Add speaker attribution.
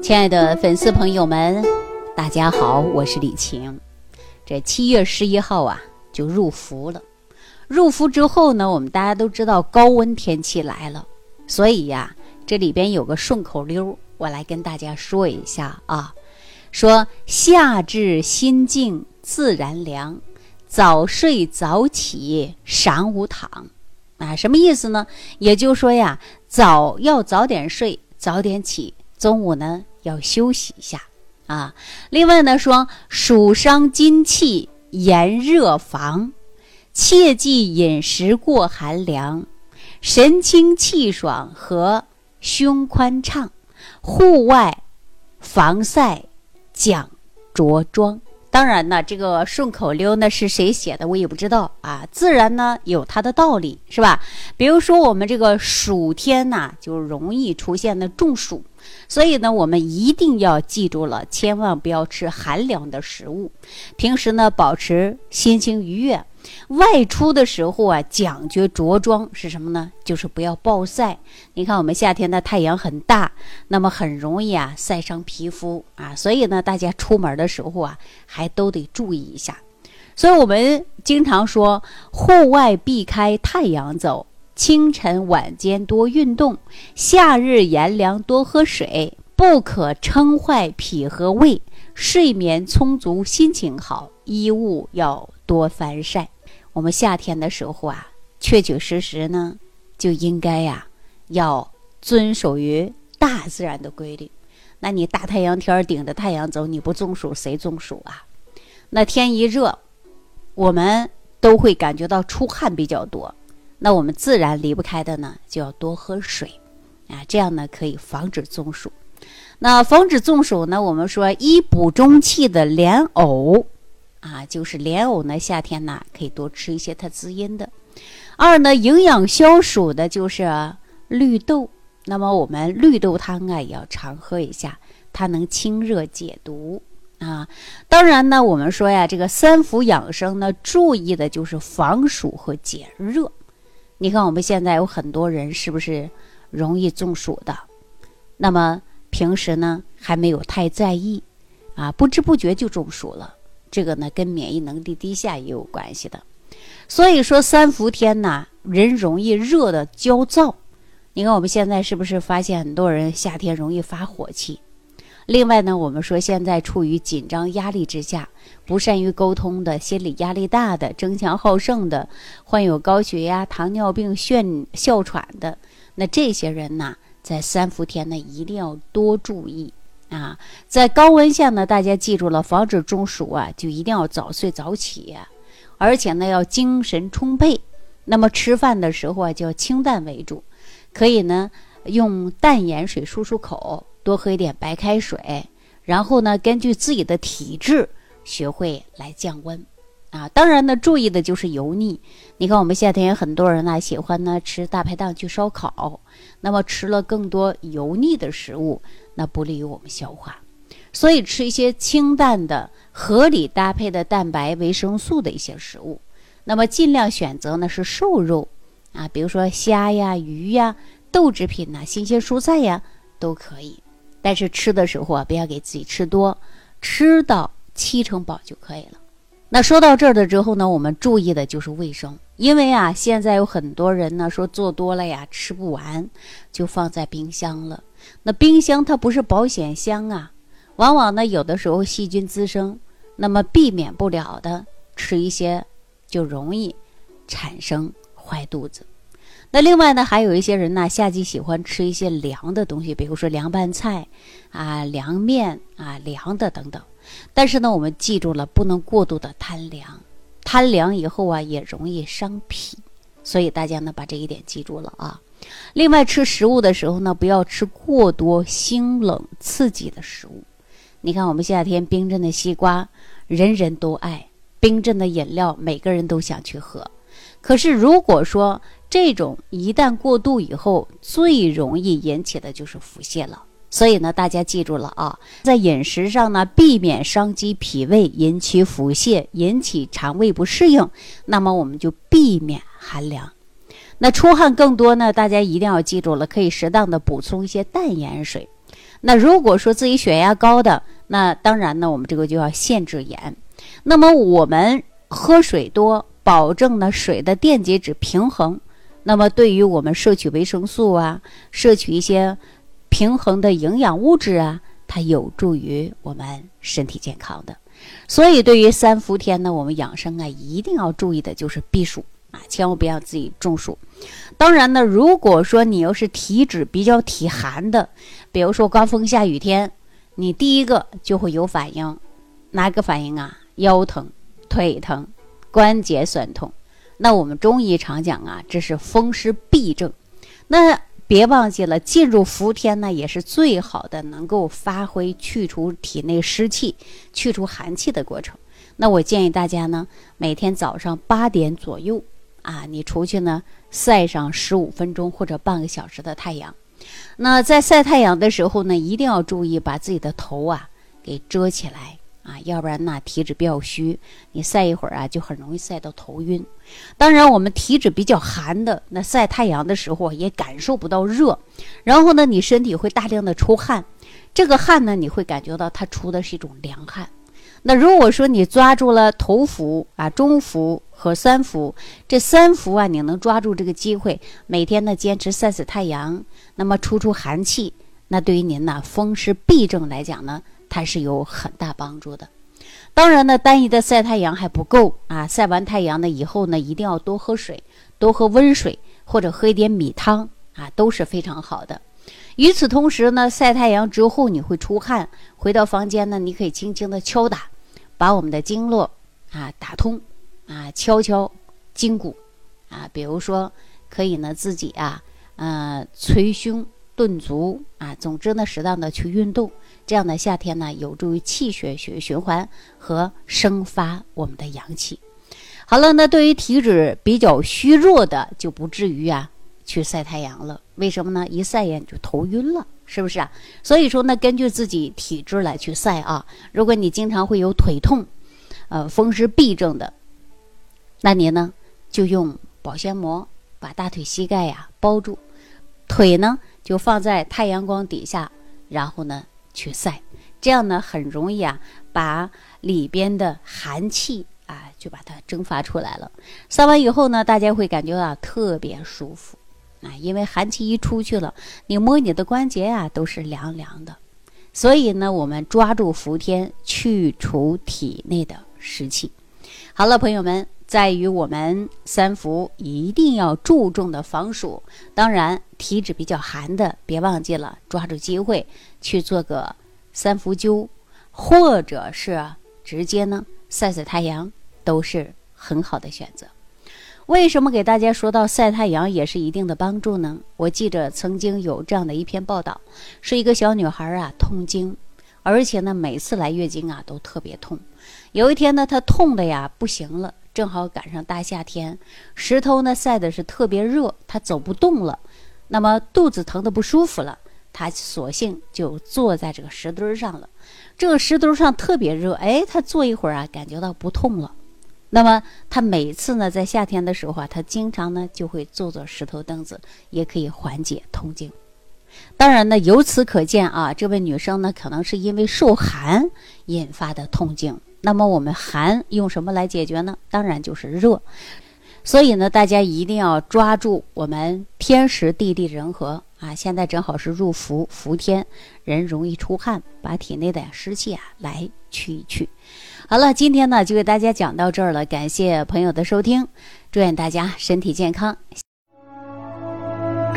Speaker 1: 亲爱的粉丝朋友们，大家好，我是李晴。这七月十一号啊，就入伏了。入伏之后呢，我们大家都知道高温天气来了，所以呀，这里边有个顺口溜，我来跟大家说一下啊。说夏至心静自然凉，早睡早起晌午躺。啊，什么意思呢？也就是说呀，早要早点睡，早点起，中午呢要休息一下啊。另外呢，说暑伤津气，炎热防，切忌饮食过寒凉，神清气爽和胸宽畅，户外防晒讲着装。当然呢，这个顺口溜呢是谁写的，我也不知道啊。自然呢有它的道理，是吧？比如说我们这个暑天呐，就容易出现的中暑，所以呢，我们一定要记住了，千万不要吃寒凉的食物。平时呢，保持心情愉悦。外出的时候啊，讲究着装是什么呢？就是不要暴晒。你看我们夏天的太阳很大，那么很容易啊晒伤皮肤啊，所以呢，大家出门的时候啊，还都得注意一下。所以我们经常说，户外避开太阳走，清晨晚间多运动，夏日炎凉多喝水，不可撑坏脾和胃，睡眠充足心情好，衣物要多翻晒。我们夏天的时候啊，确确实实呢，就应该呀，要遵守于大自然的规律。那你大太阳天顶着太阳走，你不中暑谁中暑啊？那天一热，我们都会感觉到出汗比较多。那我们自然离不开的呢，就要多喝水啊，这样呢可以防止中暑。那防止中暑呢，我们说一补中气的莲藕。就是莲藕呢，夏天呢可以多吃一些它滋阴的。二呢，营养消暑的就是绿豆，那么我们绿豆汤啊也要常喝一下，它能清热解毒啊。当然呢，我们说呀，这个三伏养生呢，注意的就是防暑和解热。你看我们现在有很多人是不是容易中暑的？那么平时呢还没有太在意啊，不知不觉就中暑了。这个呢，跟免疫能力低下也有关系的。所以说，三伏天呢，人容易热的焦躁。你看我们现在是不是发现很多人夏天容易发火气？另外呢，我们说现在处于紧张压力之下，不善于沟通的，心理压力大的，争强好胜的，患有高血压、糖尿病、眩哮喘的，那这些人呢，在三伏天呢，一定要多注意。啊，在高温下呢，大家记住了，防止中暑啊，就一定要早睡早起，而且呢要精神充沛。那么吃饭的时候啊，就要清淡为主，可以呢用淡盐水漱漱口，多喝一点白开水，然后呢根据自己的体质学会来降温。啊，当然呢注意的就是油腻。你看我们夏天有很多人呢喜欢呢吃大排档去烧烤，那么吃了更多油腻的食物。那不利于我们消化，所以吃一些清淡的、合理搭配的蛋白、维生素的一些食物。那么尽量选择呢是瘦肉啊，比如说虾呀、鱼呀、豆制品呐、新鲜蔬菜呀都可以。但是吃的时候啊，不要给自己吃多，吃到七成饱就可以了。那说到这儿的之后呢，我们注意的就是卫生，因为啊，现在有很多人呢说做多了呀吃不完，就放在冰箱了。那冰箱它不是保险箱啊，往往呢有的时候细菌滋生，那么避免不了的吃一些就容易产生坏肚子。那另外呢，还有一些人呢，夏季喜欢吃一些凉的东西，比如说凉拌菜啊、凉面啊、凉的等等。但是呢，我们记住了，不能过度的贪凉，贪凉以后啊，也容易伤脾。所以大家呢，把这一点记住了啊。另外，吃食物的时候呢，不要吃过多辛冷刺激的食物。你看，我们夏天冰镇的西瓜，人人都爱；冰镇的饮料，每个人都想去喝。可是，如果说这种一旦过度以后，最容易引起的就是腹泻了。所以呢，大家记住了啊，在饮食上呢，避免伤及脾胃，引起腹泻，引起肠胃不适应。那么，我们就避免寒凉。那出汗更多呢？大家一定要记住了，可以适当的补充一些淡盐水。那如果说自己血压高的，那当然呢，我们这个就要限制盐。那么我们喝水多，保证呢水的电解质平衡。那么对于我们摄取维生素啊，摄取一些平衡的营养物质啊，它有助于我们身体健康的。所以对于三伏天呢，我们养生啊，一定要注意的就是避暑啊，千万不要自己中暑。当然呢，如果说你要是体质比较体寒的，比如说刮风下雨天，你第一个就会有反应，哪个反应啊？腰疼、腿疼、关节酸痛。那我们中医常讲啊，这是风湿痹症。那别忘记了，进入伏天呢，也是最好的能够发挥去除体内湿气、去除寒气的过程。那我建议大家呢，每天早上八点左右啊，你出去呢晒上十五分钟或者半个小时的太阳。那在晒太阳的时候呢，一定要注意把自己的头啊给遮起来。啊，要不然那体质比较虚，你晒一会儿啊，就很容易晒到头晕。当然，我们体质比较寒的，那晒太阳的时候也感受不到热，然后呢，你身体会大量的出汗，这个汗呢，你会感觉到它出的是一种凉汗。那如果说你抓住了头伏啊、中伏和三伏，这三伏啊，你能抓住这个机会，每天呢坚持晒晒太阳，那么出出寒气，那对于您呢风湿痹症来讲呢。它是有很大帮助的。当然呢，单一的晒太阳还不够啊！晒完太阳呢以后呢，一定要多喝水，多喝温水或者喝一点米汤啊，都是非常好的。与此同时呢，晒太阳之后你会出汗，回到房间呢，你可以轻轻的敲打，把我们的经络啊打通啊，敲敲筋骨啊，比如说可以呢自己啊，呃捶胸顿足啊，总之呢适当的去运动。这样的夏天呢，有助于气血血循环和生发我们的阳气。好了，那对于体质比较虚弱的，就不至于啊去晒太阳了。为什么呢？一晒呀就头晕了，是不是啊？所以说呢，根据自己体质来去晒啊。如果你经常会有腿痛，呃，风湿痹症的，那你呢就用保鲜膜把大腿膝盖呀包住，腿呢就放在太阳光底下，然后呢。去晒，这样呢很容易啊，把里边的寒气啊就把它蒸发出来了。晒完以后呢，大家会感觉到特别舒服啊，因为寒气一出去了，你摸你的关节啊都是凉凉的。所以呢，我们抓住伏天，去除体内的湿气。好了，朋友们，在于我们三伏一定要注重的防暑。当然，体质比较寒的，别忘记了抓住机会。去做个三伏灸，或者是直接呢晒晒太阳，都是很好的选择。为什么给大家说到晒太阳也是一定的帮助呢？我记着曾经有这样的一篇报道，是一个小女孩啊痛经，而且呢每次来月经啊都特别痛。有一天呢她痛的呀不行了，正好赶上大夏天，石头呢晒的是特别热，他走不动了，那么肚子疼的不舒服了。他索性就坐在这个石墩上了，这个石墩上特别热，哎，他坐一会儿啊，感觉到不痛了。那么他每次呢，在夏天的时候啊，他经常呢就会坐坐石头凳子，也可以缓解痛经。当然呢，由此可见啊，这位女生呢，可能是因为受寒引发的痛经。那么我们寒用什么来解决呢？当然就是热。所以呢，大家一定要抓住我们天时地利人和。啊，现在正好是入伏伏天，人容易出汗，把体内的湿气啊来去一去。好了，今天呢就给大家讲到这儿了，感谢朋友的收听，祝愿大家身体健康。